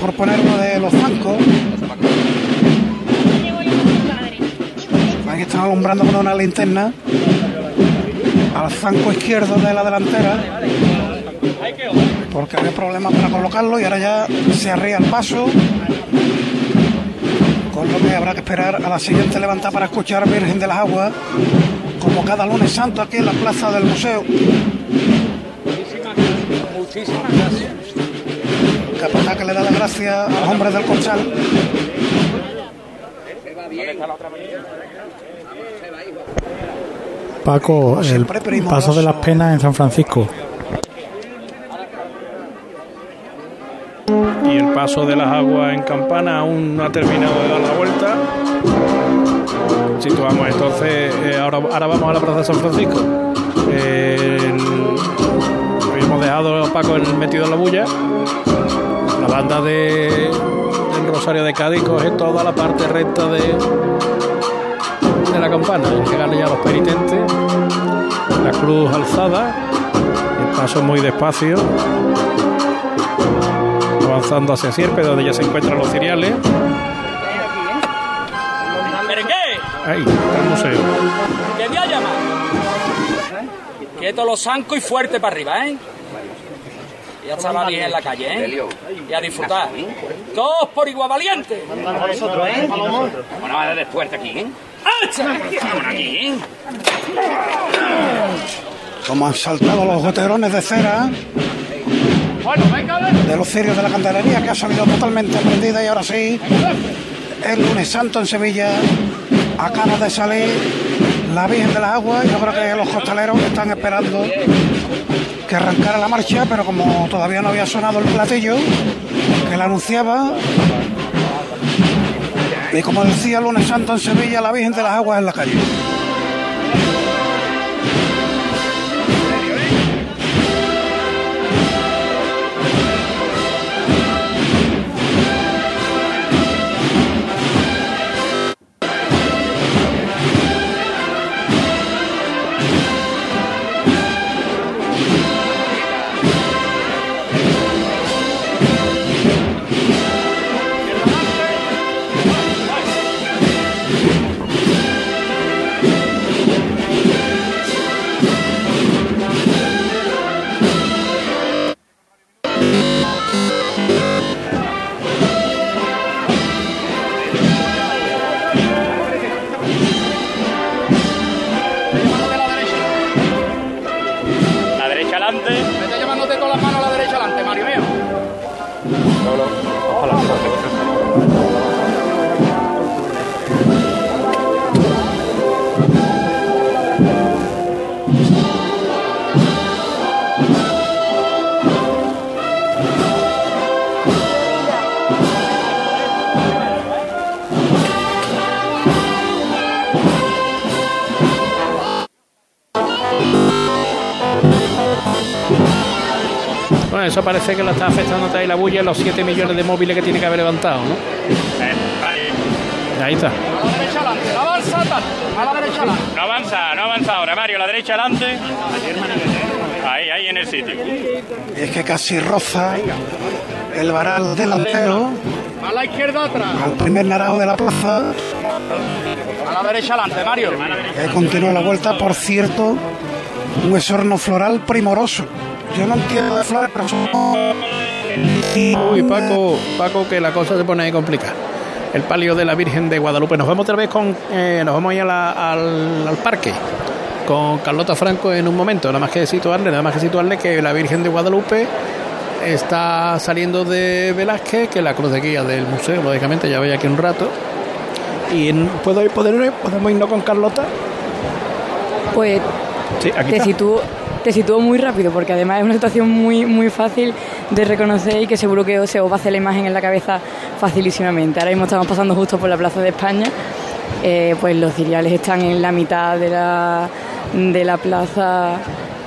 por poner uno de los zancos. Aquí están alumbrando con una linterna al zanco izquierdo de la delantera porque había problemas para colocarlo y ahora ya se arría el paso con lo que habrá que esperar a la siguiente levantada para escuchar Virgen de las Aguas como cada lunes santo aquí en la plaza del museo capataz que le da las gracias a los hombres del Conchal Paco, el paso de las penas en San Francisco. Y el paso de las aguas en Campana aún no ha terminado de dar la vuelta. Situamos entonces, eh, ahora, ahora vamos a la Plaza de San Francisco. Eh, hemos dejado a Paco metido en la bulla. La banda de, del Rosario de Cádiz coge toda la parte recta de, de la campana. Llegan ya los penitentes, la cruz alzada, el paso muy despacio, avanzando hacia Sierpe, donde ya se encuentran los cereales. Ahí, el museo. ¿Qué me ha llamado? Quieto los zancos y fuerte para arriba, ¿eh? Ya está la en la calle, ¿eh? Y a disfrutar. Todos por igual valiente. Vamos nosotros, ¿eh? Vamos a dar de fuerte aquí, ¿eh? Vamos aquí, ¿eh? Como han saltado los goterones de cera de los cirios de la candelería que ha salido totalmente prendida y ahora sí, el lunes santo en Sevilla acaba de salir la Virgen de las Aguas. Yo creo que los costaleros están esperando que arrancara la marcha, pero como todavía no había sonado el platillo que la anunciaba, y como decía lunes santo en Sevilla, la Virgen de las Aguas en la calle. Eso parece que lo está afectando ahí la bulla los 7 millones de móviles que tiene que haber levantado, ¿no? Ahí está. No avanza, a la derecha No avanza, no avanza ahora, Mario, a la derecha adelante. Ahí, ahí en el sitio. Es que casi roza el varal delantero. A la izquierda atrás. Al primer naranjo de la plaza. A la derecha adelante, Mario. Ahí continúa la vuelta, por cierto, un esorno floral primoroso. Yo no entiendo de flores, pero Uy, Paco, Paco, que la cosa se pone ahí complicada. El palio de la Virgen de Guadalupe. Nos vamos otra vez con. Eh, nos vamos a ir al, al, parque con Carlota Franco en un momento. Nada más que situarle, nada más que situarle que la Virgen de Guadalupe está saliendo de Velázquez, que es la cruz de guía del museo, lógicamente, ya voy aquí un rato. Y ¿puedo ir, podemos irnos con Carlota. Pues sí, aquí te sitúo te sitúo muy rápido porque además es una situación muy, muy fácil de reconocer y que seguro que se os va a hacer la imagen en la cabeza facilísimamente. Ahora mismo estamos pasando justo por la Plaza de España, eh, pues los ciriales están en la mitad de la, de la plaza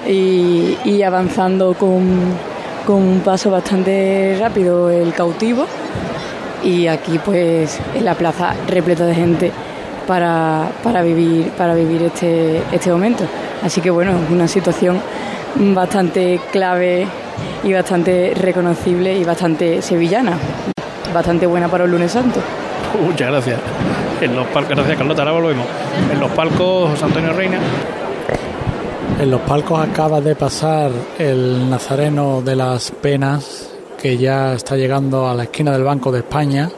y, avanzando con, un paso bastante rápido el cautivo y aquí pues en la plaza repleta de gente para, para vivir para vivir este, este momento. Así que bueno, una situación bastante clave y bastante reconocible y bastante sevillana. Bastante buena para el lunes santo. Muchas gracias. En los palcos, gracias Carlota, ahora volvemos. En los palcos, José Antonio Reina. En los palcos acaba de pasar el Nazareno de las Penas, que ya está llegando a la esquina del Banco de España,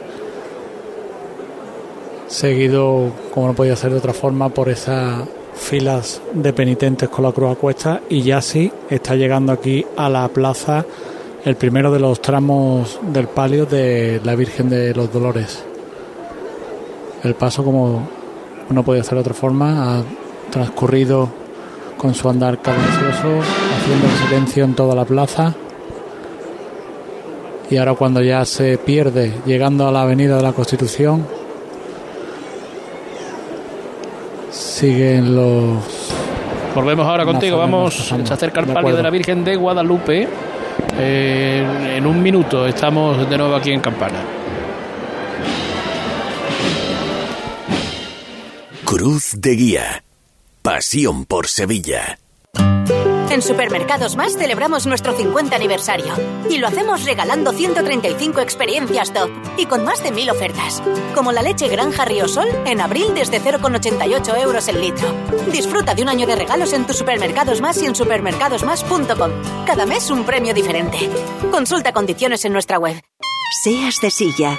seguido, como no podía ser de otra forma, por esas filas de penitentes con la cruz a cuesta y ya sí está llegando aquí a la plaza el primero de los tramos del palio de la Virgen de los Dolores. El paso, como no podía ser de otra forma, ha transcurrido con su andar cadencioso, haciendo silencio en toda la plaza. Y ahora cuando ya se pierde, llegando a la Avenida de la Constitución, siguen los... Volvemos ahora contigo, vamos, se acerca el palio de la Virgen de Guadalupe. Eh, en un minuto estamos de nuevo aquí en Campana. Cruz de Guía. Pasión por Sevilla. En Supermercados Más celebramos nuestro 50 aniversario y lo hacemos regalando 135 experiencias top y con más de mil ofertas, como la leche Granja Sol en abril desde 0,88 euros el litro. Disfruta de un año de regalos en tus Supermercados Más y en supermercadosmás.com. Cada mes un premio diferente. Consulta condiciones en nuestra web. Seas de silla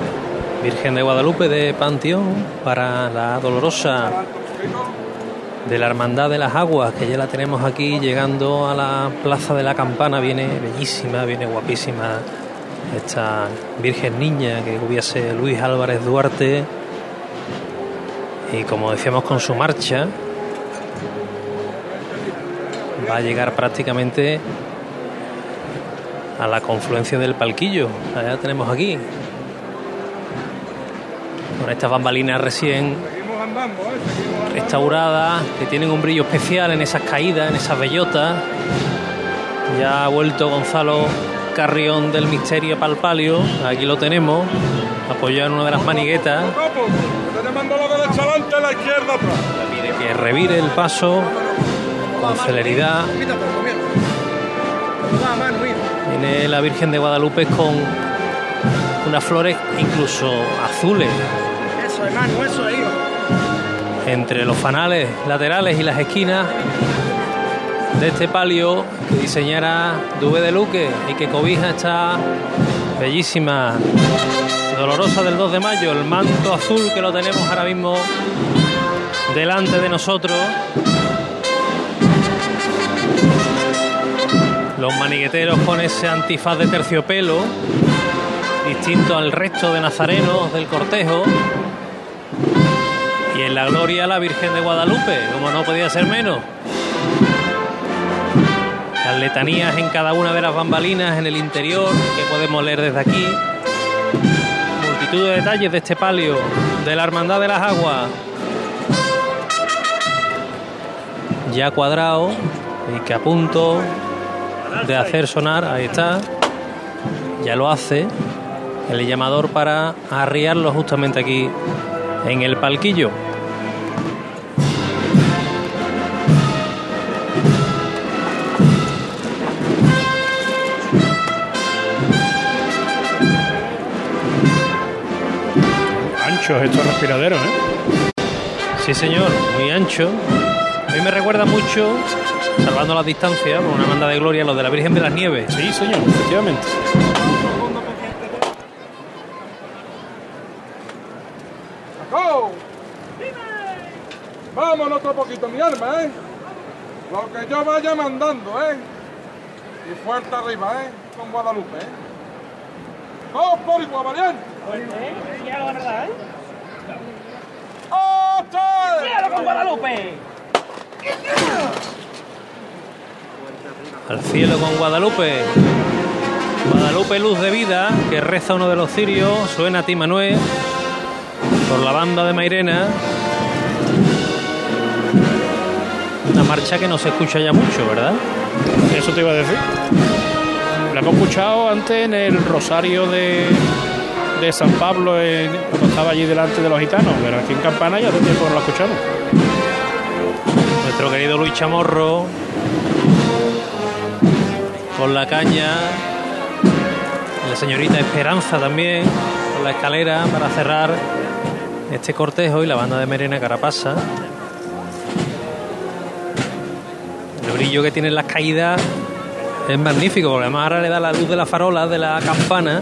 Virgen de Guadalupe de Panteón para la dolorosa de la Hermandad de las Aguas, que ya la tenemos aquí llegando a la Plaza de la Campana. Viene bellísima, viene guapísima esta Virgen Niña que hubiese Luis Álvarez Duarte. Y como decíamos con su marcha, va a llegar prácticamente a la confluencia del palquillo. Allá tenemos aquí, con estas bambalinas recién restauradas que tienen un brillo especial en esas caídas, en esas bellotas. Ya ha vuelto Gonzalo Carrión del Misterio Palpalio, aquí lo tenemos, apoyado en una de las maniguetas. Que revire el paso con celeridad. Viene la Virgen de Guadalupe con unas flores incluso azules entre los fanales laterales y las esquinas de este palio que diseñara Dube de Luque y que cobija esta bellísima dolorosa del 2 de mayo, el manto azul que lo tenemos ahora mismo delante de nosotros. Los manigueteros con ese antifaz de terciopelo, distinto al resto de nazarenos del cortejo y en la gloria la Virgen de Guadalupe, como no podía ser menos. Las letanías en cada una de las bambalinas en el interior que podemos leer desde aquí. Multitud de detalles de este palio de la Hermandad de las Aguas. Ya cuadrado y que a punto de hacer sonar, ahí está, ya lo hace el llamador para arriarlo justamente aquí en el palquillo. Anchos estos respiraderos, ¿eh? Sí, señor, muy ancho. A mí me recuerda mucho, salvando las distancias, por una banda de gloria, los de la Virgen de las Nieves. Sí, señor, efectivamente. Vámonos otro poquito, mi alma, ¿eh? Lo que yo vaya mandando, ¿eh? Y fuerte arriba, ¿eh? Con Guadalupe, ¿eh? ¡Dos por igual! ¿Eh? Ya lo verdad, ¿eh? ¡Ocho! con Guadalupe! Al cielo con Guadalupe. Guadalupe Luz de Vida, que reza uno de los cirios, suena a ti Manuel, por la banda de Mairena. Una marcha que no se escucha ya mucho, ¿verdad? Eso te iba a decir. La hemos escuchado antes en el Rosario de, de San Pablo, cuando estaba allí delante de los gitanos, pero aquí en Campana ya hace tiempo no la escuchamos. Nuestro querido Luis Chamorro, con la caña, la señorita Esperanza también, con la escalera para cerrar este cortejo y la banda de Merena Carapasa. El brillo que tienen las caídas es magnífico, porque además ahora le da la luz de la farola de la campana.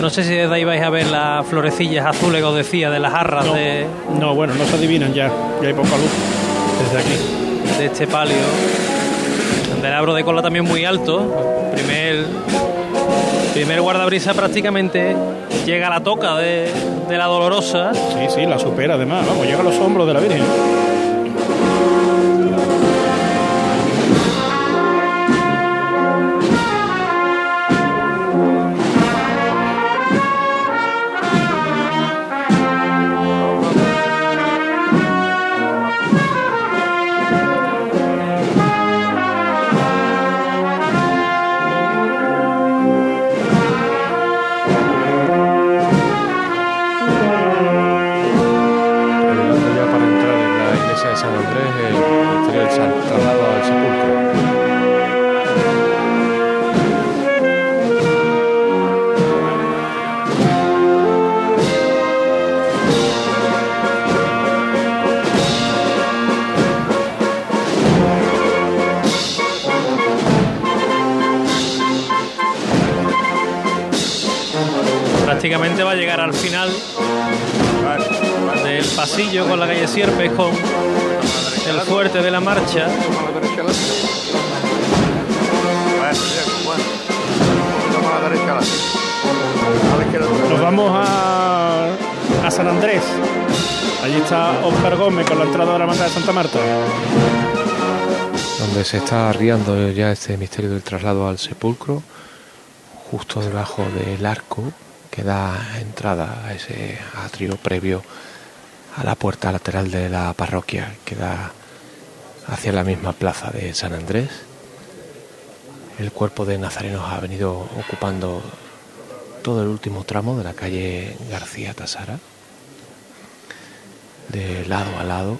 No sé si desde ahí vais a ver las florecillas azules que os decía de las jarras No, de, no, bueno, no se adivinan ya, ya hay poca luz desde aquí. de este palio. Candelabro de cola también muy alto. Primer, primer guardabrisa prácticamente llega a la toca de, de la dolorosa. Sí, sí, la supera además, vamos, llega a los hombros de la Virgen. Con el fuerte de la marcha. Nos vamos a, a San Andrés. Allí está Óscar Gómez con la entrada de la Hermandad de Santa Marta. donde se está arriando ya este misterio del traslado al sepulcro, justo debajo del arco que da entrada a ese atrio previo a la puerta lateral de la parroquia que da hacia la misma plaza de San Andrés. El cuerpo de nazarenos ha venido ocupando todo el último tramo de la calle García Tasara, de lado a lado,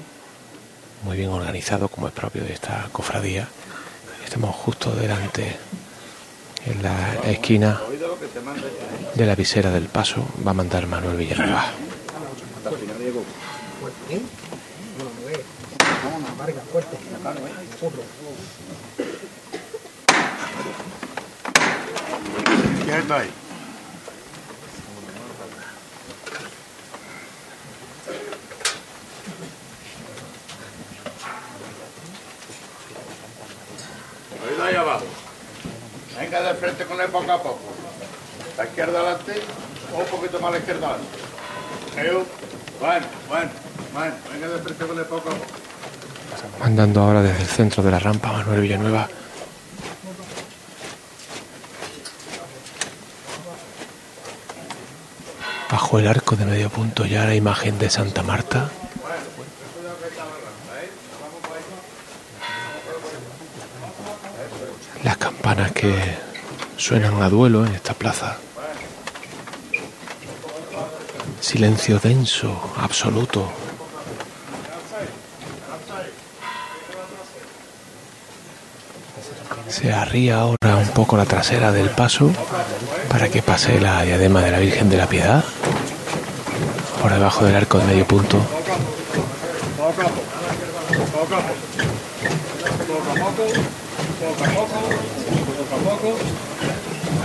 muy bien organizado como es propio de esta cofradía. Estamos justo delante, en la esquina de la visera del paso, va a mandar Manuel Villanueva. Oído ahí abajo. Venga de frente con él poco a poco. La izquierda adelante, o un poquito más a la izquierda adelante. Bueno, bueno, Andando ahora desde el centro de la rampa, Manuel Villanueva. Bajo el arco de medio punto ya la imagen de Santa Marta. Las campanas que suenan a duelo en esta plaza. Silencio denso, absoluto. Se arría ahora un poco la trasera del paso para que pase la diadema de la Virgen de la Piedad por debajo del arco de medio punto.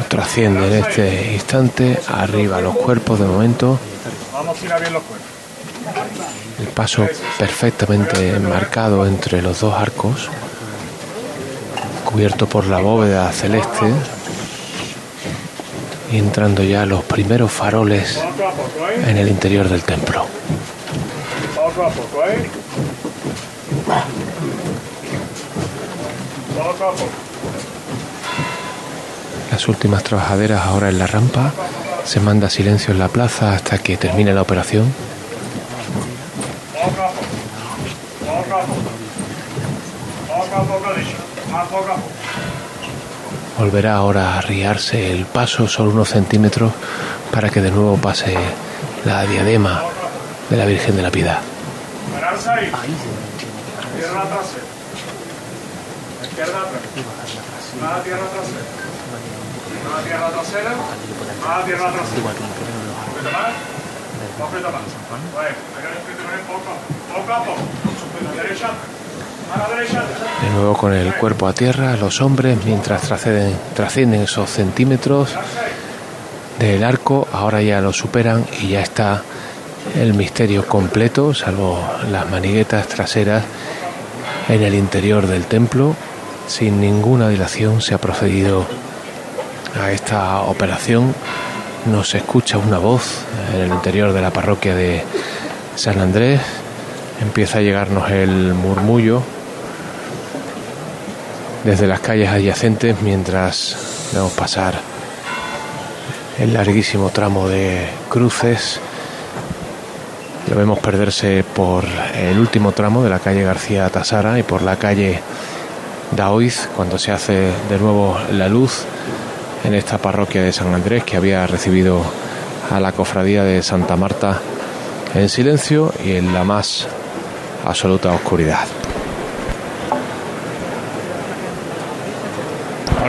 Trasciende en este instante arriba los cuerpos de momento. El paso perfectamente marcado entre los dos arcos, cubierto por la bóveda celeste y entrando ya los primeros faroles en el interior del templo. Las últimas trabajaderas ahora en la rampa. Se manda silencio en la plaza hasta que termine la operación. Volverá ahora a arriarse el paso solo unos centímetros para que de nuevo pase la diadema de la Virgen de la Piedad. De nuevo con el cuerpo a tierra, los hombres, mientras trascienden, esos centímetros del arco, ahora ya lo superan y ya está el misterio completo, salvo las maniguetas traseras en el interior del templo. Sin ninguna dilación se ha procedido a esta operación. Nos escucha una voz en el interior de la parroquia de San Andrés. Empieza a llegarnos el murmullo desde las calles adyacentes mientras vemos pasar el larguísimo tramo de cruces. Lo vemos perderse por el último tramo de la calle García Tasara y por la calle Daoiz cuando se hace de nuevo la luz en esta parroquia de San Andrés que había recibido a la cofradía de Santa Marta en silencio y en la más absoluta oscuridad.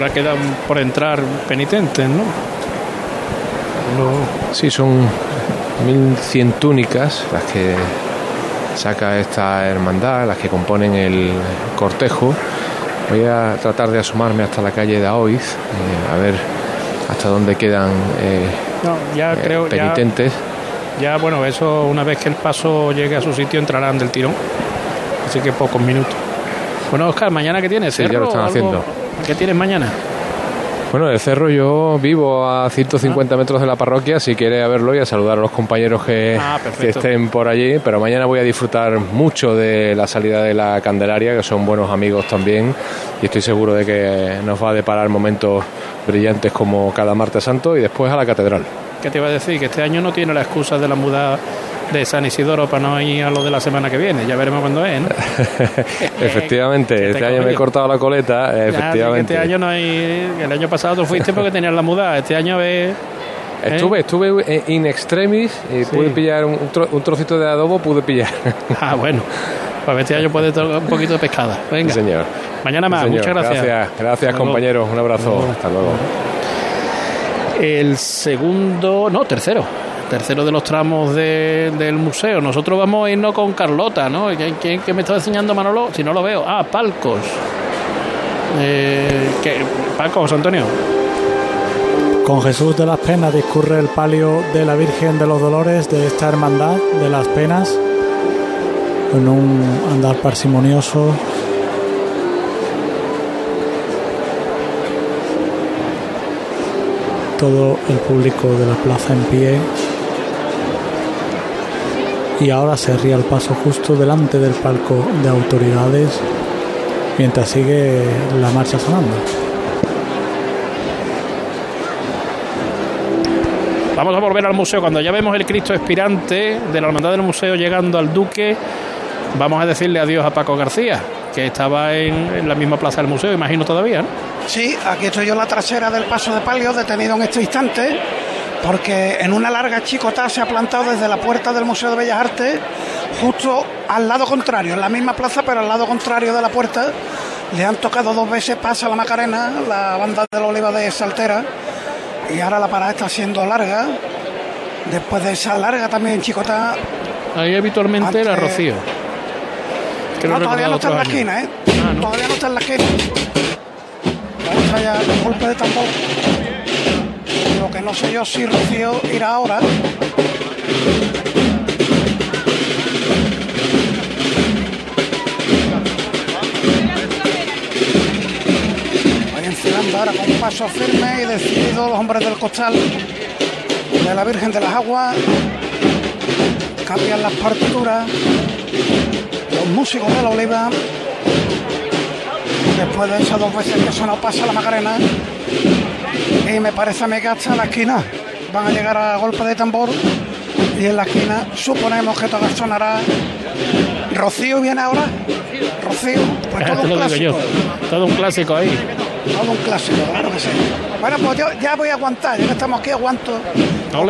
Ahora quedan por entrar penitentes, ¿no? Sí, son 1100 túnicas las que saca esta hermandad, las que componen el cortejo. Voy a tratar de asomarme hasta la calle de Aoiz, eh, a ver hasta dónde quedan eh, ya eh, creo, penitentes. Ya, bueno, eso una vez que el paso llegue a su sitio entrarán del tirón. Así que pocos minutos. Bueno, Oscar, ¿mañana qué tienes? Sí, ya lo están haciendo. ¿Qué tienes mañana? Bueno, el cerro yo vivo a 150 metros de la parroquia, si quiere verlo y a saludar a los compañeros que, Ah, que estén por allí, pero mañana voy a disfrutar mucho de la salida de la Candelaria, que son buenos amigos también, y estoy seguro de que nos va a deparar momentos brillantes como cada martes santo y después a la catedral. ¿Qué te iba a decir? Que este año no tiene la excusa de la muda de San Isidoro para no ir a lo de la semana que viene. Ya veremos cuándo es, ¿no? efectivamente, te este año me he cortado la coleta, que efectivamente. Este año no hay. El año pasado tú fuiste porque tenías la muda. Este año es. Estuve, estuve eh, in extremis y pude pillar un, tro- un trocito de adobo, pude pillar. Ah, bueno. Pues este año puede tocar un poquito de pescada. Venga. Sí, señor. Mañana más. Sí, señor. Muchas gracias. Gracias, gracias, compañeros. Un abrazo. Hasta luego. El segundo, no, tercero. Tercero de los tramos de- del museo. Nosotros vamos a irnos con Carlota, ¿no? ¿Quién, quién- me está enseñando Manolo? Si no lo veo. Ah, Palcos. Eh. Palcos, Antonio. Con Jesús de las Penas discurre el palio de la Virgen de los Dolores de esta hermandad de las Penas, con un andar parsimonioso. Todo el público de la plaza en pie. Y ahora se ría el paso justo delante del palco de autoridades mientras sigue la marcha sonando. Vamos a volver al museo. Cuando ya vemos el Cristo expirante de la Hermandad del Museo llegando al Duque, vamos a decirle adiós a Paco García, que estaba en, en la misma plaza del museo, imagino todavía, ¿no? Sí, aquí estoy yo en la trasera del paso de palio, detenido en este instante, porque en una larga chicota se ha plantado desde la puerta del Museo de Bellas Artes, justo al lado contrario, en la misma plaza, pero al lado contrario de la puerta, Le han tocado dos veces pasa la Macarena, la banda de la Oliva de Saltera, y ahora la parada está siendo larga. Después de esa larga también Chicota. Ahí habitualmente era Rocío. no, todavía no está en la esquina, ¿eh? Todavía no está en la esquina. Vamos allá, el golpe de tambor. No sé yo si Rocío irá ahora. ahora con paso firme y decidido los hombres del costal de la Virgen de las Aguas. Cambian las partituras. Los músicos de la Oliva. Después de esas dos veces que eso no pasa la Macarena. Y me parece a mí que hasta la esquina van a llegar a golpe de tambor. Y en la esquina suponemos que todo sonará. Rocío viene ahora. Rocío, pues todo un clásico. Todo un clásico ahí. Todo un clásico, claro que sí. Bueno, pues yo ya voy a aguantar, ya que estamos aquí aguanto.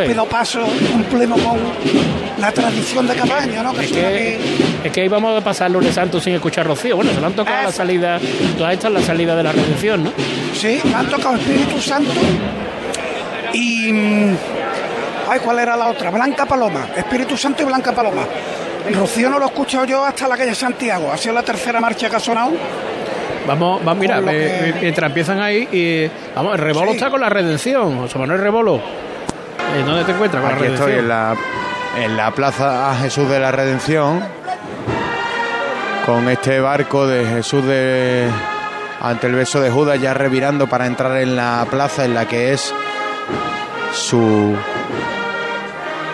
Pido paso, cumplimos con la tradición de cada año, ¿no? es, que, es que ahí vamos a pasar el lunes santo sin escuchar Rocío. Bueno, se lo han tocado la salida, toda esta es la salida de la redención, ¿no? Sí, me han tocado Espíritu Santo y. Mm, ay, ¿cuál era la otra? Blanca Paloma. Espíritu Santo y Blanca Paloma. Rocío no lo he escuchado yo hasta la calle Santiago. Ha sido la tercera marcha que ha sonado Vamos, vamos mira, mientras empiezan ahí y vamos, el rebolo está con la redención, José Manuel Rebolo. ¿Y ¿Dónde te encuentras con Aquí la redención? estoy en la, en la plaza Jesús de la Redención con este barco de Jesús de ante el beso de Judas ya revirando para entrar en la plaza en la que es su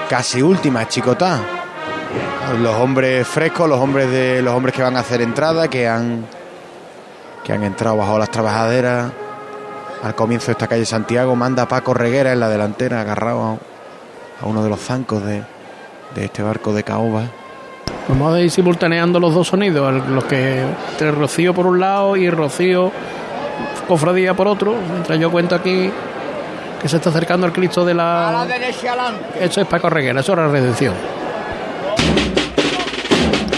casi última chicotá. Los hombres frescos, los hombres de los hombres que van a hacer entrada, que han que han entrado bajo las trabajaderas al comienzo de esta calle Santiago. Manda Paco Reguera en la delantera, agarrado a, uno de los zancos de, este barco de caoba. Vamos a ir simultaneando los dos sonidos, los que entre Rocío por un lado y Rocío Cofradía por otro. Mientras yo cuento aquí que se está acercando el Cristo de la. A la derecha adelante. Eso es Paco Reguera, eso es la redención.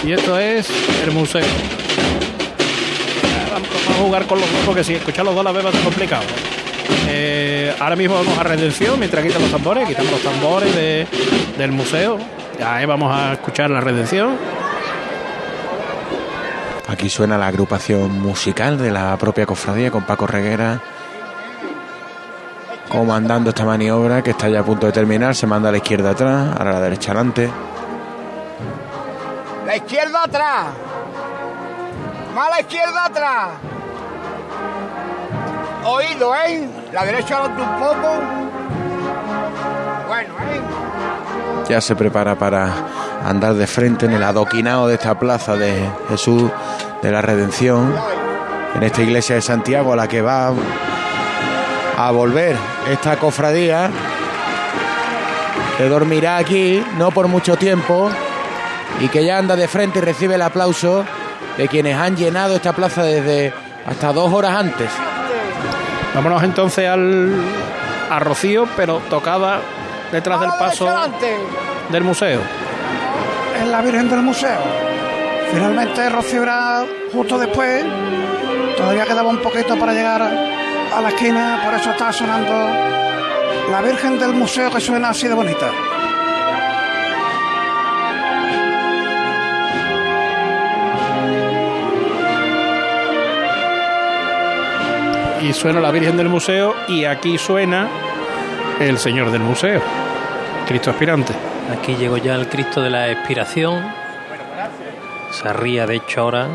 Y esto es el museo jugar con los dos porque si escuchar los dos a la vez va a ser complicado. Eh, ahora mismo vamos a Redención mientras quitan los tambores, quitamos los tambores del museo. Ya vamos a escuchar la Redención. Aquí suena la agrupación musical de la propia cofradía con Paco Reguera comandando esta maniobra que está ya a punto de terminar. Se manda a la izquierda atrás, ahora a la derecha adelante. La izquierda atrás. Más la izquierda atrás. Oído, ¿eh? La derecha un poco. Bueno, ¿eh? Ya se prepara para andar de frente en el adoquinado de esta plaza de Jesús de la Redención, en esta iglesia de Santiago a la que va a volver esta cofradía, que dormirá aquí no por mucho tiempo y que ya anda de frente y recibe el aplauso de quienes han llenado esta plaza desde hasta dos horas antes. Vámonos entonces al, a Rocío, pero tocada detrás del paso del museo. Es la Virgen del Museo. Finalmente Rocío era justo después. Todavía quedaba un poquito para llegar a la esquina, por eso está sonando la Virgen del Museo que suena así de bonita. y suena la Virgen del Museo y aquí suena el Señor del Museo, Cristo aspirante. Aquí llegó ya el Cristo de la expiración. Se ría de hecho ahora.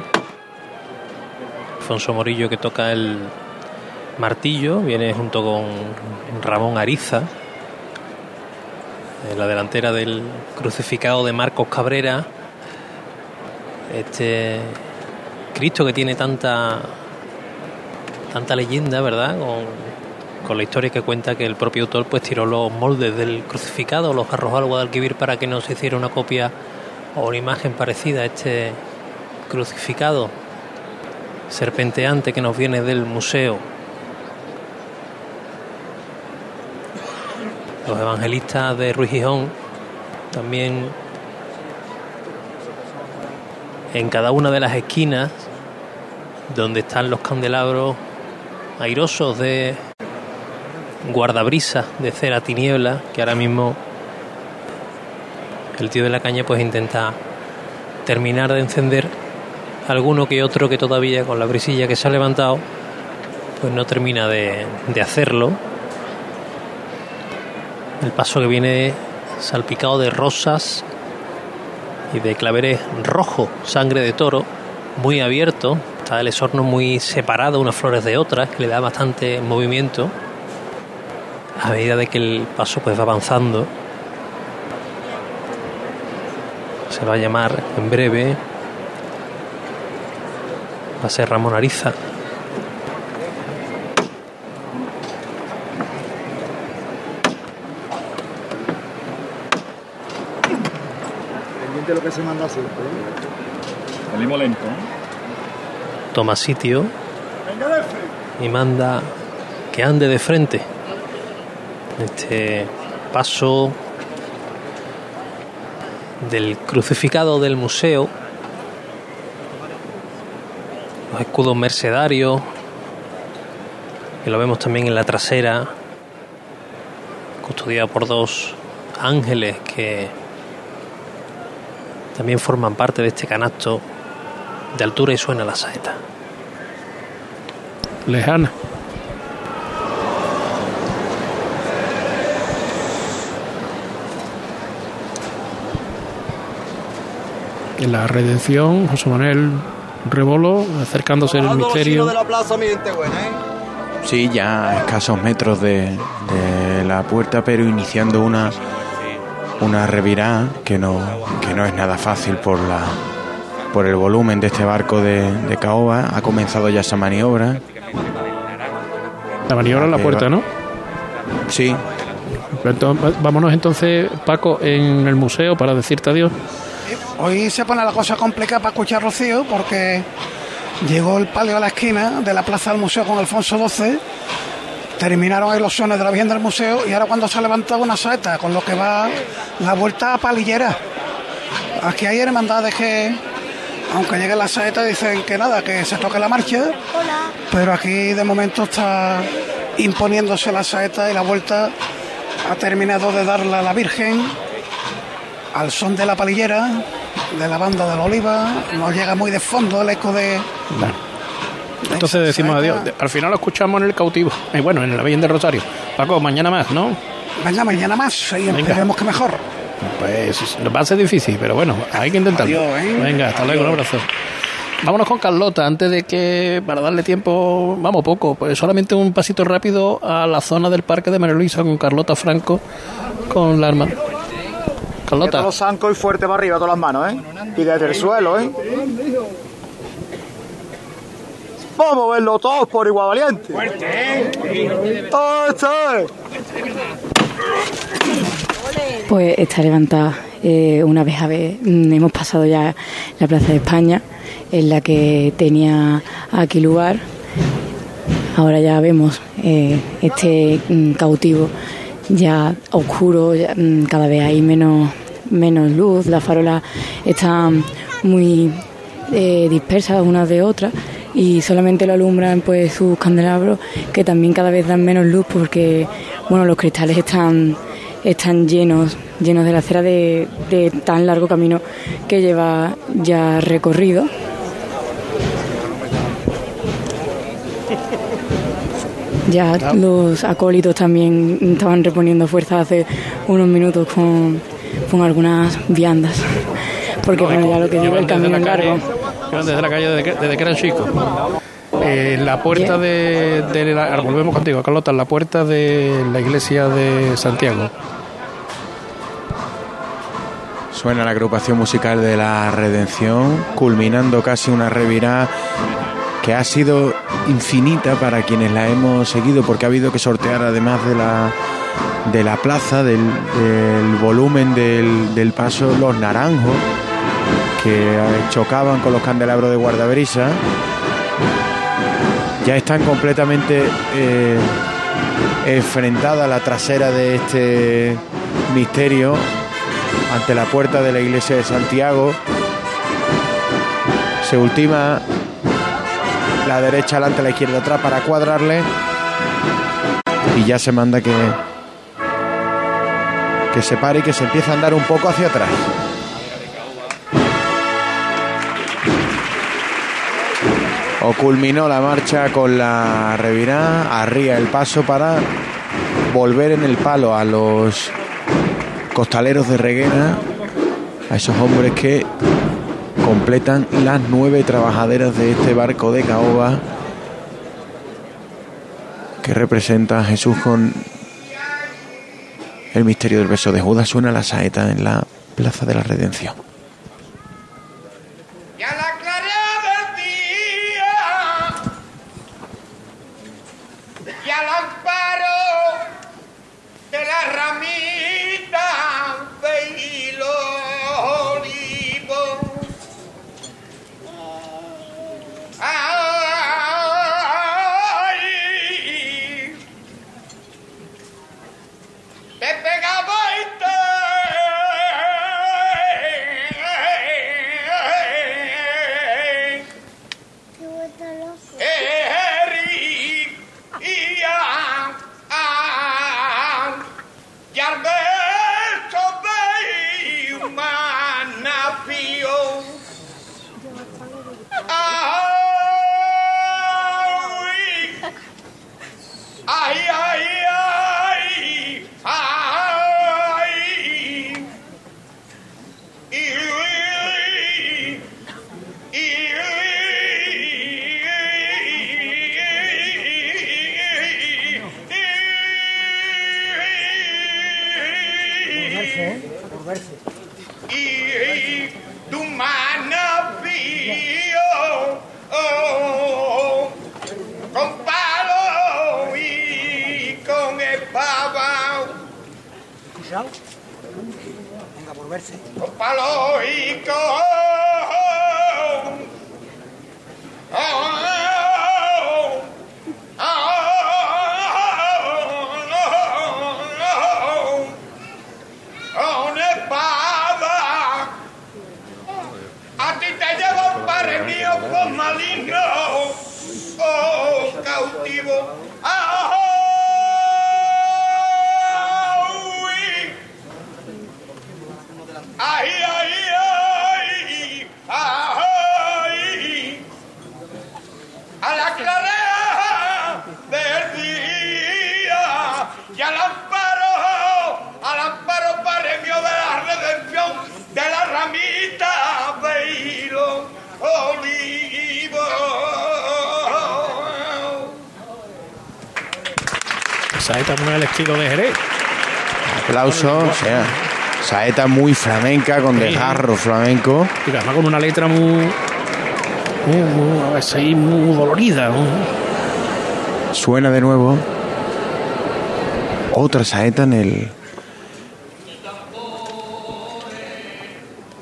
Alfonso Morillo que toca el martillo, viene junto con Ramón Ariza, en la delantera del crucificado de Marcos Cabrera. Este Cristo que tiene tanta tanta leyenda, ¿verdad? La historia que cuenta que el propio autor pues tiró los moldes del crucificado, los arrojó al Guadalquivir para que no se hiciera una copia o una imagen parecida a este crucificado serpenteante que nos viene del museo. Los evangelistas de Ruiz Gijón también en cada una de las esquinas donde están los candelabros airosos de guardabrisa de cera tiniebla que ahora mismo el tío de la caña pues intenta terminar de encender alguno que otro que todavía con la brisilla que se ha levantado pues no termina de, de hacerlo el paso que viene salpicado de rosas y de claveres rojo, sangre de toro, muy abierto. Está el esorno muy separado unas flores de otras, que le da bastante movimiento. A medida de que el paso pues va avanzando, se va a llamar en breve, va a ser Ramón Ariza. de lo que se manda siempre. Salimos lento. Toma sitio y manda que ande de frente. Este paso del crucificado del museo, los escudos mercedarios, que lo vemos también en la trasera, custodiado por dos ángeles que también forman parte de este canasto de altura y suena la saeta. Lejana. En la redención, José Manuel Rebolo, acercándose al misterio. ¿eh? Sí, ya a escasos metros de, de la puerta, pero iniciando una, una revirada que no, que no es nada fácil por la por el volumen de este barco de, de caoba. Ha comenzado ya esa maniobra. La maniobra en la puerta, ¿no? Sí. Entonces, vámonos entonces, Paco, en el museo para decirte adiós. Hoy se pone la cosa complicada para escuchar Rocío porque llegó el palio a la esquina de la plaza del museo con Alfonso XII. Terminaron ahí los sones de la Virgen del Museo y ahora cuando se ha levantado una saeta con lo que va la vuelta a palillera. Aquí hay hermandades que, aunque llegue la saeta, dicen que nada, que se toque la marcha. Pero aquí de momento está imponiéndose la saeta y la vuelta ha terminado de darla a la Virgen al son de la palillera, de la banda de la oliva. Nos llega muy de fondo el eco de. Entonces decimos adiós. Al final lo escuchamos en el cautivo. Y bueno, en la Virgen del Rosario. Paco, mañana más, ¿no? Venga, mañana más y esperemos que mejor. Pues va a ser difícil, pero bueno, hay que intentarlo. Adiós, ¿eh? Venga, hasta luego, un abrazo. Vámonos con Carlota, antes de que, para darle tiempo, vamos poco, pues solamente un pasito rápido a la zona del Parque de María Luisa con Carlota Franco, con la hermana. Carlota. Los zancos y fuerte para arriba, todas las manos, ¿eh? Y desde el suelo, ¿eh? Vamos a verlo todos por igual valiente. ¡Fuerte, eh! Pues está levantada eh, una vez a vez. mm, Hemos pasado ya la Plaza de España, en la que tenía aquí lugar. Ahora ya vemos eh, este mm, cautivo ya oscuro, ya, mm, cada vez hay menos, menos luz, las farolas están muy eh, dispersas unas de otras y solamente lo alumbran pues sus candelabros que también cada vez dan menos luz porque bueno los cristales están están llenos llenos de la cera de, de tan largo camino que lleva ya recorrido ya los acólitos también estaban reponiendo fuerza hace unos minutos con, con algunas viandas porque bueno ya lo que lleva el camino es largo Llevan desde la calle desde que, desde que eran chicos. Eh, la puerta de, de la- volvemos contigo, Carlota, la puerta de la iglesia de Santiago. Suena la agrupación musical de la Redención, culminando casi una revirada que ha sido infinita para quienes la hemos seguido, porque ha habido que sortear además de la de la plaza, del, volumen del, del paso, los naranjos que chocaban con los candelabros de guardabrisa. Ya están completamente eh, enfrentada la trasera de este misterio ante la puerta de la iglesia de Santiago. Se ultima la derecha adelante, la izquierda atrás para cuadrarle. Y ya se manda que, que se pare y que se empiece a andar un poco hacia atrás. O culminó la marcha con la revirá, arría el paso para volver en el palo a los costaleros de Reguera, a esos hombres que completan las nueve trabajaderas de este barco de caoba que representa a Jesús con el misterio del beso de Judas. Suena la saeta en la plaza de la redención. Venga, por verse. Con palo y con... de Jerez. Aplauso, o sea, saeta muy flamenca, con desgarro flamenco. Y además con una letra muy. muy, muy dolorida. Suena de nuevo. Otra saeta en el.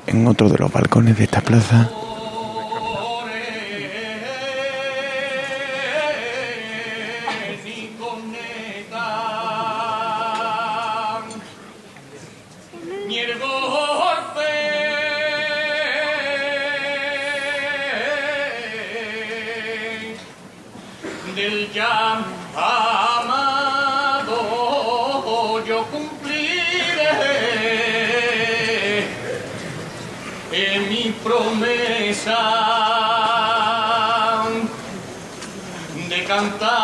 En otro de los balcones de esta plaza. En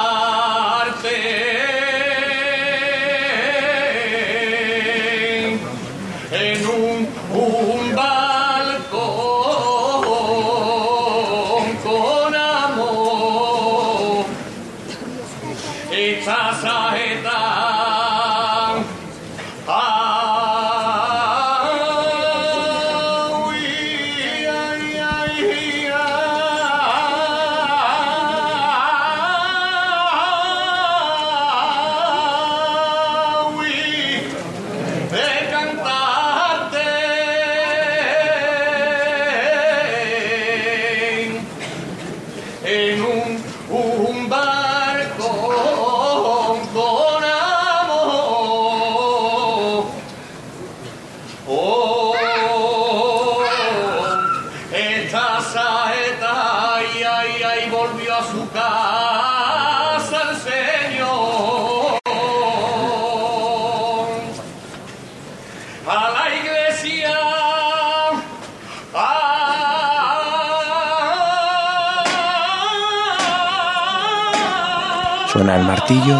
el martillo,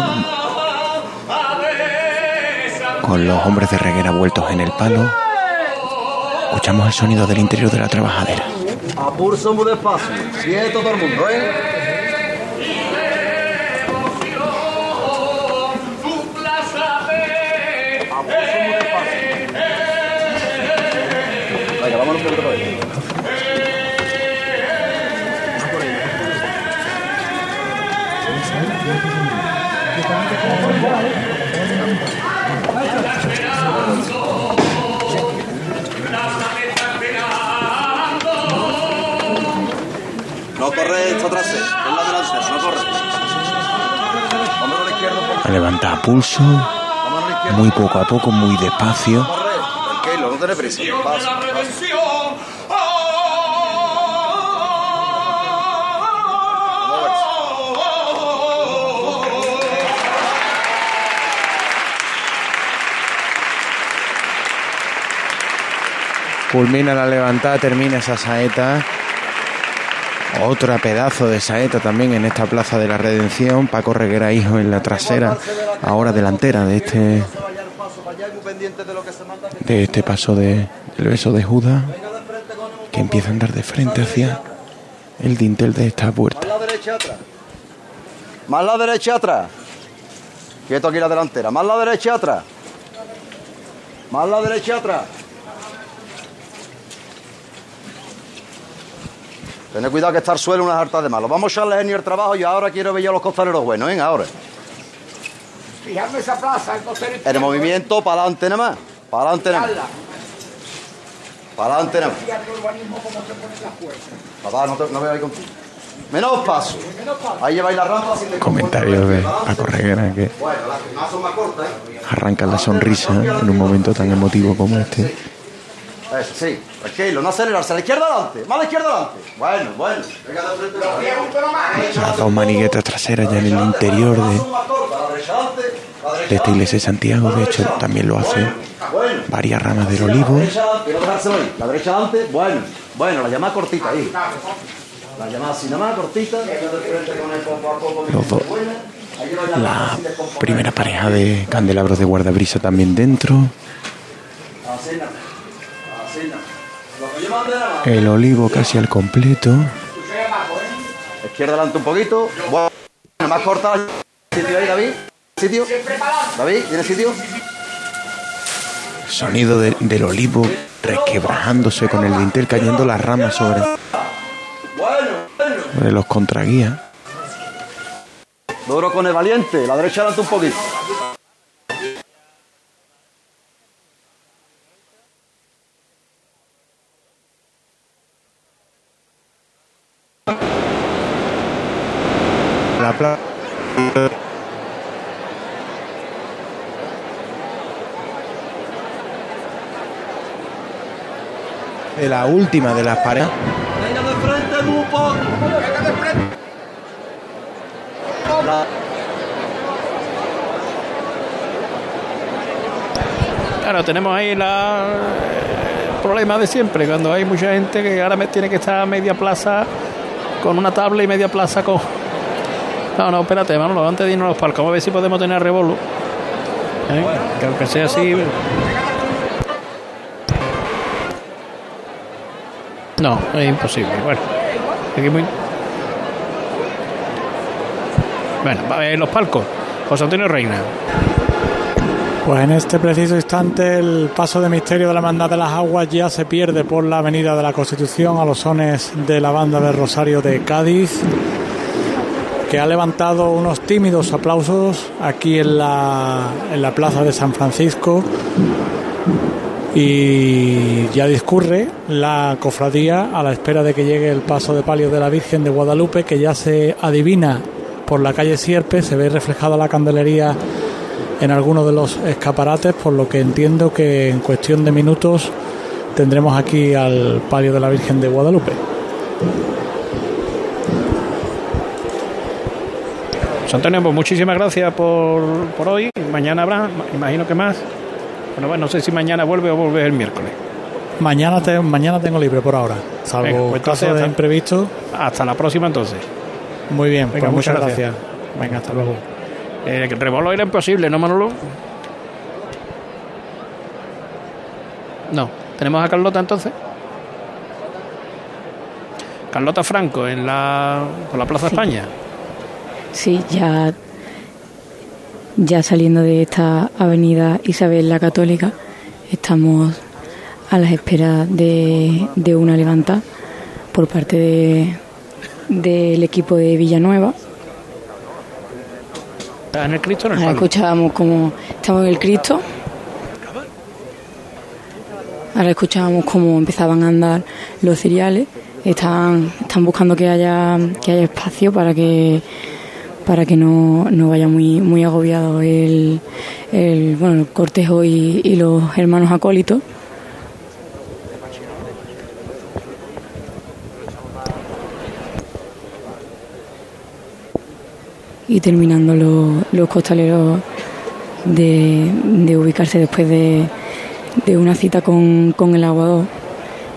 con los hombres de reguera vueltos en el palo, escuchamos el sonido del interior de la trabajadera. A pulso muy despacio. Quieto todo el mundo, ¿eh? Venga, vámonos un poquito por ahí. No atrás, no corre. Vamos a levantar pulso, muy poco a poco, muy despacio. Tranquilo, no tenés prisa. Paso, paso. Culmina la levantada, termina esa saeta. Otra pedazo de saeta también en esta plaza de la Redención. Paco Reguera, hijo en la trasera, ahora delantera de este de este paso de, del beso de Judas, que empieza a andar de frente hacia el dintel de esta puerta. Más la derecha atrás. Más la derecha atrás. Quieto aquí la delantera. Más la derecha atrás. Más la derecha atrás. Tened cuidado que está el suelo unas hartas de malo. Vamos a echarle genio el trabajo y ahora quiero ver yo a los costaleros buenos, ¿eh? Ahora. Fijadme esa plaza, el costero El movimiento para adelante nada más. Para adelante nada más. Para adelante nada más. Papá, no, te, no veo ahí contigo. Menos paso. Ahí lleváis la rampa sin Comentarios de Paco Reguera que Bueno, las primeras son más cortas, ¿eh? arrancan la sonrisa en un momento tan emotivo como este. Sí. Tranquilo, no acelerarse. A la izquierda adelante. Más a la izquierda adelante. Bueno, bueno. Las dos maniguetas traseras ya en el interior de, de esta iglesia de Santiago. De hecho, también lo hace varias ramas del olivo. La derecha adelante. Bueno, bueno, la llamada cortita ahí. La llamada así, nada más cortita. Los dos. La sin primera pareja de candelabros de guardabrisa también dentro. El olivo casi al completo. Izquierda adelante un poquito. Bueno, más corta. ¿Sitio ahí, David? ¿Sitio? David, ¿tiene sitio? Sonido de- del olivo requebrajándose con el dintel cayendo las ramas sobre, sobre los contraguías. Duro con el valiente. La derecha adelante un poquito. De las parejas. Venga de frente. Venga de frente. La- Claro, tenemos ahí la, el problema de siempre, cuando hay mucha gente que ahora me tiene que estar media plaza con una tabla y media plaza con... No, no, espérate, Manolo, antes de irnos a los palcos, vamos a ver si podemos tener revolu. ¿Eh? Que aunque sea así... No, es imposible. Bueno, aquí muy... Bueno, ver los palcos. José Antonio Reina. Pues en este preciso instante el paso de misterio de la Hermandad de las Aguas ya se pierde por la Avenida de la Constitución a los sones de la banda de Rosario de Cádiz, que ha levantado unos tímidos aplausos aquí en la, en la Plaza de San Francisco y ya discurre la cofradía a la espera de que llegue el paso de palio de la Virgen de Guadalupe, que ya se adivina por la calle Sierpe, se ve reflejada la candelería en algunos de los escaparates, por lo que entiendo que en cuestión de minutos tendremos aquí al palio de la Virgen de Guadalupe. Antonio, pues muchísimas gracias por, por hoy. Mañana habrá, imagino que más. Bueno, bueno, no sé si mañana vuelve o vuelve el miércoles. Mañana, te- mañana tengo libre por ahora, salvo Venga, pues caso de hasta- imprevisto. Hasta la próxima entonces. Muy bien, Venga, pues muchas gracias. gracias. Venga, hasta luego. El rebolo era imposible, ¿no, Manolo? No. ¿Tenemos a Carlota entonces? Carlota Franco en la, por la Plaza España. Sí, ya, ya saliendo de esta avenida Isabel la Católica, estamos a las esperas de, de una levanta por parte de, del equipo de Villanueva. ¿Está en el Cristo en el Ahora escuchábamos como estamos en el Cristo. Ahora escuchábamos cómo empezaban a andar los cereales. Están, están buscando que haya, que haya espacio para que para que no, no vaya muy, muy agobiado el, el, bueno, el cortejo y, y los hermanos acólitos. y terminando los, los costaleros de, de ubicarse después de, de una cita con, con el aguador,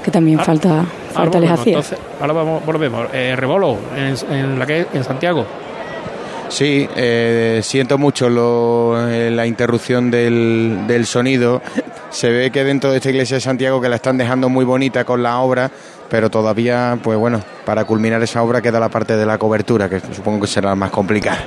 que también falta, Ahora falta les volvemos, hacía. entonces, ahora vamos, volvemos. Eh, Rebolo, en, en la que en Santiago. Sí, eh, siento mucho lo- eh, la interrupción del, del sonido. Se ve que dentro de esta iglesia de Santiago que la están dejando muy bonita con la obra, pero todavía, pues bueno, para culminar esa obra queda la parte de la cobertura, que supongo que será la más complicada.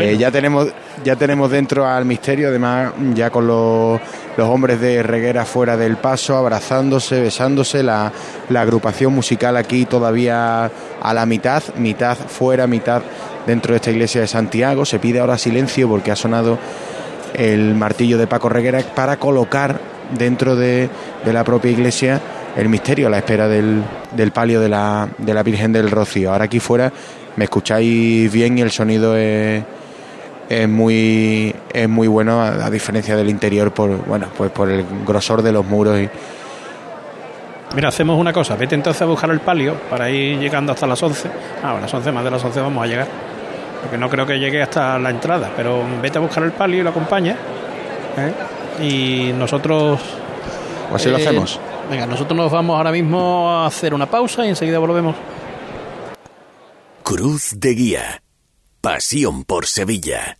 Eh, ya tenemos ya tenemos dentro al misterio, además ya con los, los hombres de Reguera fuera del paso, abrazándose, besándose, la, agrupación musical aquí todavía a la mitad, mitad fuera, mitad dentro de esta iglesia de Santiago. Se pide ahora silencio porque ha sonado el martillo de Paco Reguera para colocar dentro de, de la propia iglesia el misterio a la espera del, del palio de la, de la Virgen del Rocío. Ahora aquí fuera me escucháis bien y el sonido es, es muy es muy bueno a, a diferencia del interior por bueno pues por el grosor de los muros y Mira, hacemos una cosa. Vete entonces a buscar el palio para ir llegando hasta las 11. Ah, a las 11, más de las 11 vamos a llegar. Porque no creo que llegue hasta la entrada. Pero vete a buscar el palio y lo acompaña. ¿eh? Y nosotros... Pues así lo hacemos. Venga, nosotros nos vamos ahora mismo a hacer una pausa y enseguida volvemos. Cruz de Guía. Pasión por Sevilla.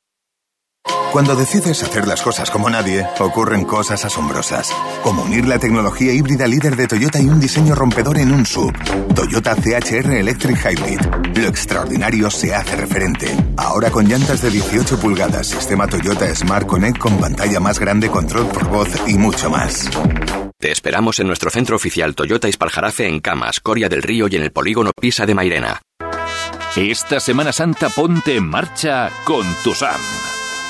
Cuando decides hacer las cosas como nadie, ocurren cosas asombrosas. Como unir la tecnología híbrida líder de Toyota y un diseño rompedor en un sub. Toyota CHR Electric Hybrid. Lo extraordinario se hace referente. Ahora con llantas de 18 pulgadas, sistema Toyota Smart Connect con pantalla más grande, control por voz y mucho más. Te esperamos en nuestro centro oficial Toyota Ispaljarafe en Camas, Coria del Río y en el polígono Pisa de Mairena. Esta Semana Santa ponte en marcha con tu SAM.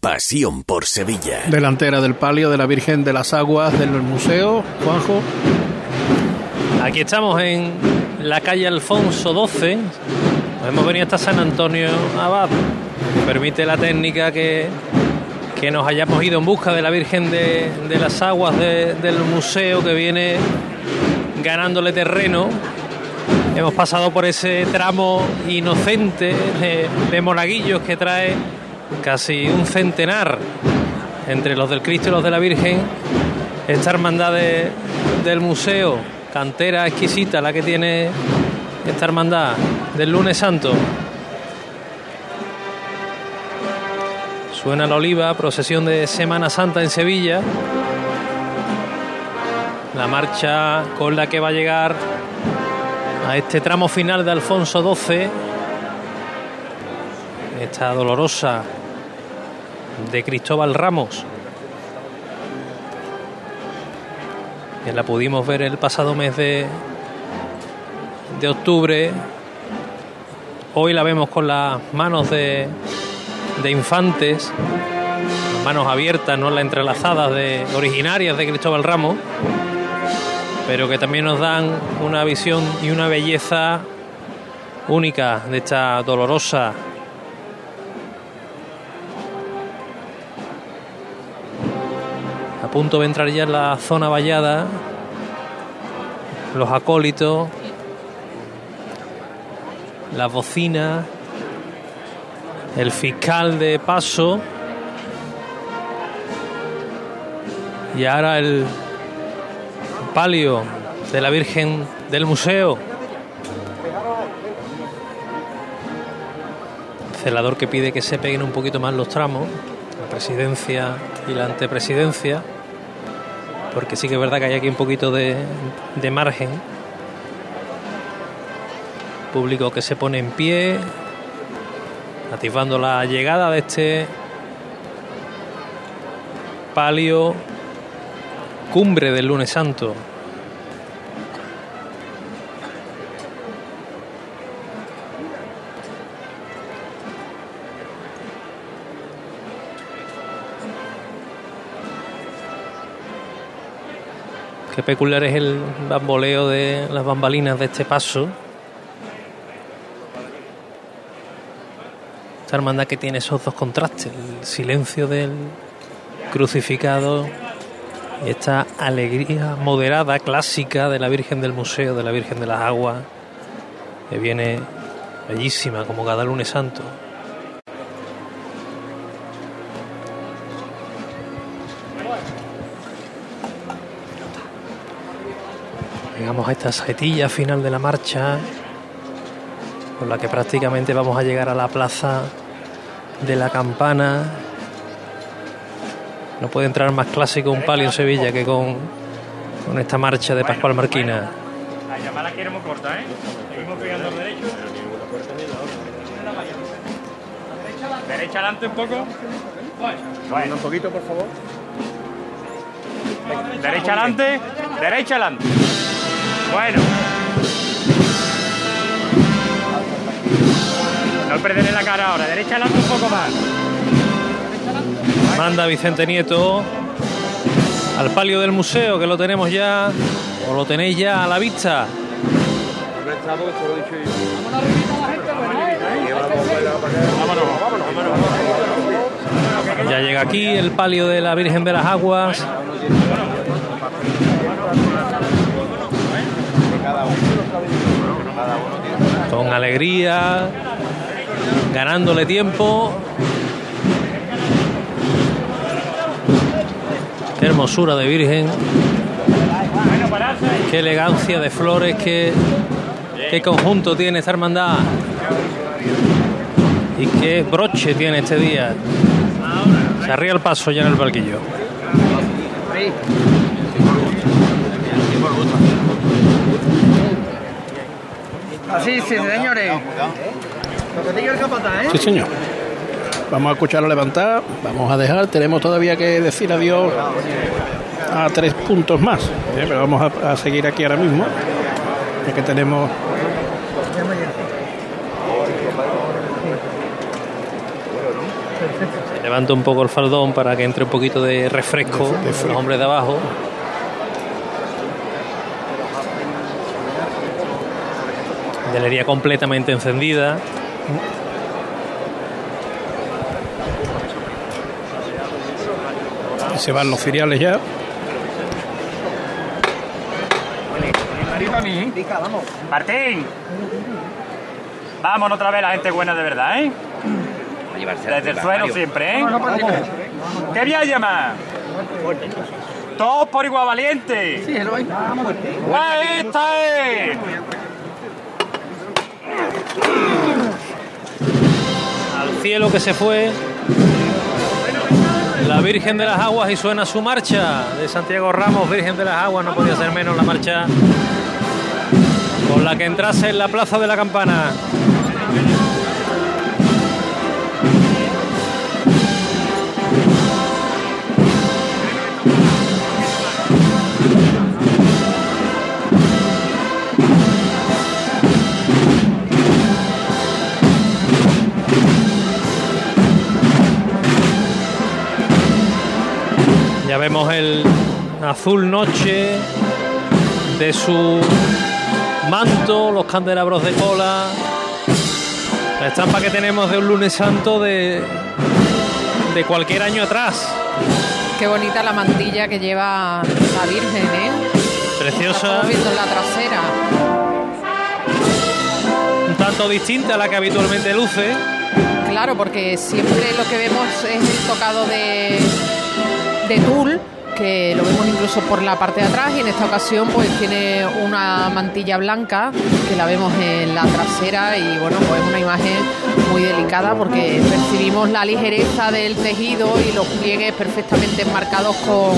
Pasión por Sevilla. Delantera del palio de la Virgen de las Aguas del museo, Juanjo. Aquí estamos en la calle Alfonso XII. Hemos venido hasta San Antonio Abad. Permite la técnica que, que nos hayamos ido en busca de la Virgen de, de las Aguas de- del museo que viene ganándole terreno. Hemos pasado por ese tramo inocente de, de monaguillos que trae casi un centenar entre los del Cristo y los de la Virgen. Esta hermandad de- del museo, cantera exquisita la que tiene esta hermandad del lunes santo. Suena la oliva, procesión de Semana Santa en Sevilla. La marcha con la que va a llegar a este tramo final de Alfonso XII. Esta dolorosa de Cristóbal Ramos. Que la pudimos ver el pasado mes de, de octubre. Hoy la vemos con las manos de, de infantes, manos abiertas, no las entrelazadas de originarias de Cristóbal Ramos, pero que también nos dan una visión y una belleza única de esta dolorosa punto de entrar ya en la zona vallada los acólitos las bocinas el fiscal de paso y ahora el palio de la Virgen del Museo. Celador que pide que se peguen un poquito más los tramos, la presidencia y la antepresidencia, porque sí que es verdad que hay aquí un poquito de, de margen. Público que se pone en pie, atisbando la llegada de este palio cumbre del lunes santo. Peculiar es el bamboleo de las bambalinas de este paso. Esta hermandad que tiene esos dos contrastes, el silencio del crucificado y esta alegría moderada, clásica de la Virgen del Museo, de la Virgen de las Aguas, que viene bellísima como cada lunes santo. Esta saetilla final de la marcha, con la que prácticamente vamos a llegar a la plaza de la campana. No puede entrar más clásico un palio en Sevilla que con, con esta marcha de Pascual Marquina. La llamada queremos corta, ¿eh? Seguimos pegando al derecho. Derecha adelante un poco. Bueno, un poquito, por favor. Derecha adelante, derecha adelante. Bueno. No perderé la cara ahora. Derecha adelante un poco más. Manda Vicente Nieto al palio del museo, que lo tenemos ya, o lo tenéis ya a la vista. Ya llega aquí el palio de la Virgen de las Aguas. Con alegría, ganándole tiempo. Qué hermosura de Virgen. Qué elegancia de flores, qué, qué conjunto tiene esta hermandad. Y qué broche tiene este día. Se arría el paso ya en el barquillo. Así, sí, señores. Sí, señor. Vamos a escucharlo levantar, vamos a dejar, tenemos todavía que decir adiós a tres puntos más, ¿eh? pero vamos a, a seguir aquí ahora mismo, ya que tenemos Levanta un poco el faldón para que entre un poquito de refresco los hombres de abajo. Galería completamente encendida. Y se van los cereales ya. Martín. Vamos otra vez la gente buena de verdad, ¿eh? Desde el suelo siempre, ¿eh? ¿Qué voy a llamar? Todos por igual valiente. Sí, ¡Ahí está! eh! Al cielo que se fue la Virgen de las Aguas y suena su marcha de Santiago Ramos, Virgen de las Aguas, no podía ser menos la marcha con la que entrase en la Plaza de la Campana. Ya vemos el azul noche de su manto, los candelabros de cola, la estampa que tenemos de un lunes santo de, de cualquier año atrás. Qué bonita la mantilla que lleva la Virgen, ¿eh? Preciosa, viendo en la trasera. un tanto distinta a la que habitualmente luce. Claro, porque siempre lo que vemos es el tocado de, de tul, que lo vemos incluso por la parte de atrás y en esta ocasión pues tiene una mantilla blanca que la vemos en la trasera y bueno, pues es una imagen muy delicada porque percibimos la ligereza del tejido y los pliegues perfectamente enmarcados con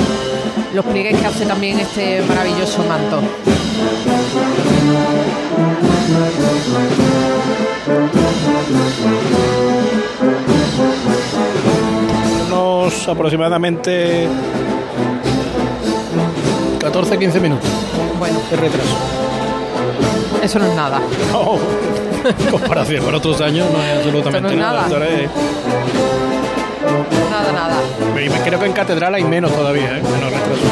los pliegues que hace también este maravilloso manto. Unos aproximadamente 14-15 minutos Bueno, de retraso. eso no es nada. No, en comparación con otros años no es absolutamente no nada. Es- Nada, nada. y me- creo que en catedral hay menos todavía, ¿eh? menos retraso.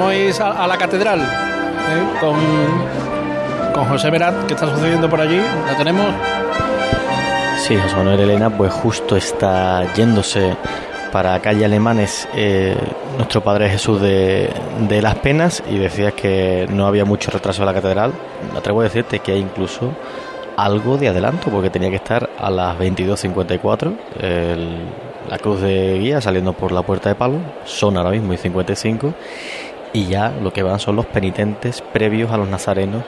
Vamos a a, la catedral ¿eh? con, con José Verat, ¿qué está sucediendo por allí? ¿La tenemos? Sí, José Manuel Elena, pues justo está yéndose para calle Alemanes eh, nuestro Padre Jesús de, de, las Penas y decías que no había mucho retraso en la catedral. Me atrevo a decirte que hay incluso algo de adelanto porque tenía que estar a las 22.54 la cruz de guía saliendo por la puerta de palo. Son ahora mismo y 55 y ya lo que van son los penitentes previos a los nazarenos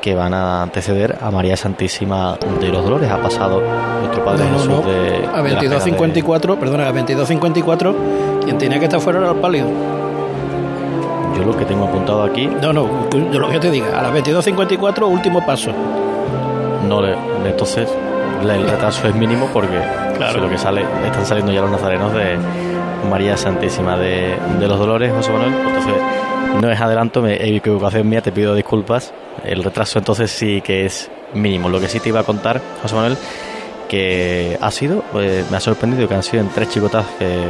que van a anteceder a María Santísima de los Dolores. Ha pasado nuestro Padre Jesús de. A 22.54, perdona, a 22.54, quien tenía que estar fuera era el pálido. Yo lo que tengo apuntado aquí. No, no, yo lo que te diga, a las 22.54, último paso. No, entonces el retraso es mínimo porque claro. lo que sale, están saliendo ya los nazarenos de María Santísima de, de los Dolores, José Manuel. Entonces no es adelanto, me, equivocación mía, te pido disculpas. El retraso entonces sí que es mínimo. Lo que sí te iba a contar, José Manuel, que ha sido, pues, me ha sorprendido que han sido en tres chicotas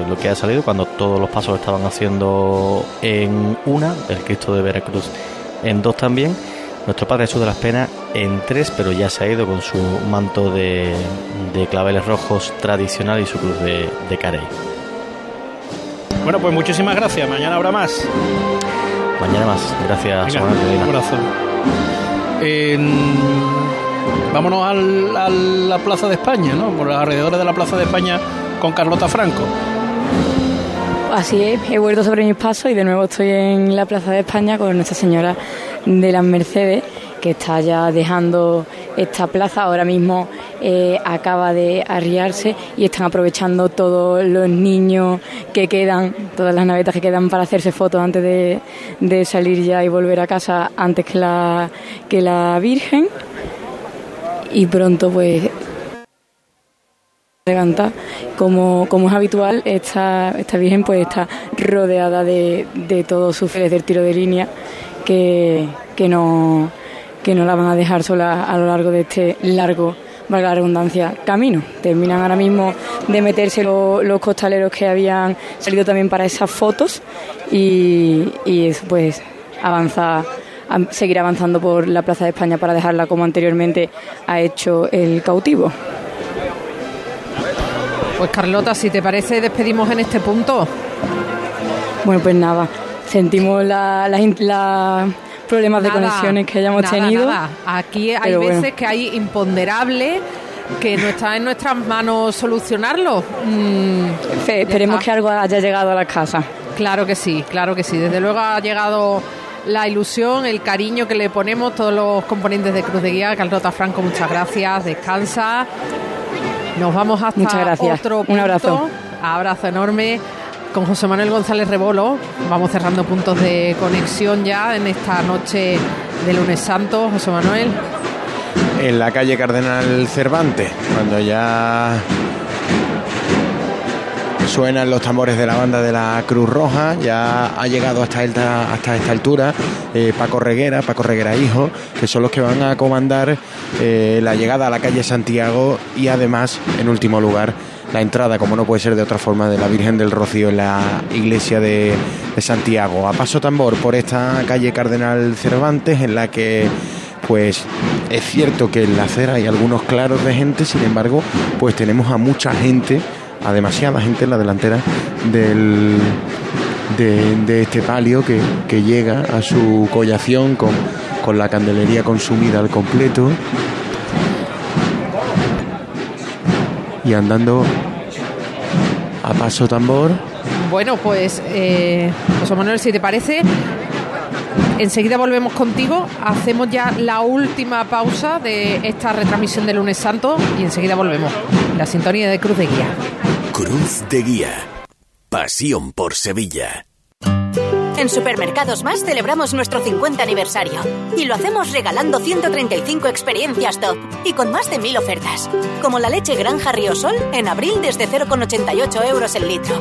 lo que ha salido cuando todos los pasos estaban haciendo en una, el Cristo de Veracruz en dos también, nuestro Padre Jesús de las Penas en tres, pero ya se ha ido con su manto de, claveles rojos tradicional y su cruz de, de carey. Bueno, pues muchísimas gracias. Mañana habrá más. Mañana más. Gracias, Un abrazo. vámonos a la Plaza de España, ¿no? Por los alrededores de la Plaza de España con Carlota Franco. Así es, he vuelto sobre mis pasos y de nuevo estoy en la Plaza de España con Nuestra Señora de las Mercedes que está ya dejando esta plaza. Ahora mismo eh, acaba de arriarse y están aprovechando todos los niños que quedan, todas las navetas que quedan para hacerse fotos antes de, salir ya y volver a casa antes que la, que la Virgen. Y pronto pues levanta como, como es habitual esta, esta virgen pues está rodeada de, de todos sus fieles del tiro de línea que, que no que no la van a dejar sola a lo largo de este largo, valga la redundancia, camino. Terminan ahora mismo de meterse los costaleros que habían salido también para esas fotos y, y pues avanza seguir avanzando por la Plaza de España para dejarla como anteriormente ha hecho el cautivo. Pues Carlota, si te parece, despedimos en este punto. Bueno, pues nada, sentimos la, la problemas de conexiones que hayamos tenido. Aquí hay veces que hay imponderable que no está en nuestras manos solucionarlo. Mm, esperemos que algo haya llegado a las casas. Claro que sí, claro que sí. Desde luego ha llegado la ilusión, el cariño que le ponemos todos los componentes de Cruz de Guía. Carlota Franco, muchas gracias. Descansa. Nos vamos hasta muchas gracias. otro Un abrazo. Abrazo enorme con José Manuel González Rebolo. Vamos cerrando puntos de conexión ya en esta noche de lunes santo. José Manuel. En la calle Cardenal Cervantes, cuando ya suenan los tambores de la banda de la Cruz Roja, ya ha llegado hasta esta, altura eh, Paco Reguera, Paco Reguera Hijo, que son los que van a comandar eh, la llegada a la calle Santiago y además, en último lugar, la entrada, como no puede ser de otra forma, de la Virgen del Rocío en la iglesia de, Santiago. A paso tambor por esta calle Cardenal Cervantes, en la que pues es cierto que en la acera hay algunos claros de gente, sin embargo, pues tenemos a mucha gente, a demasiada gente en la delantera del, de, este palio que, que, llega a su collación con, con la candelería consumida al completo. y andando a paso tambor. Bueno, pues eh, José Manuel, si te parece, enseguida volvemos contigo, hacemos ya la última pausa de esta retransmisión de lunes santo y enseguida volvemos. La sintonía de Cruz de Guía. Cruz de Guía. Pasión por Sevilla. En Supermercados Más celebramos nuestro 50 aniversario y lo hacemos regalando 135 experiencias top y con más de mil ofertas, como la leche Granja Río Sol en abril desde 0,88 euros el litro.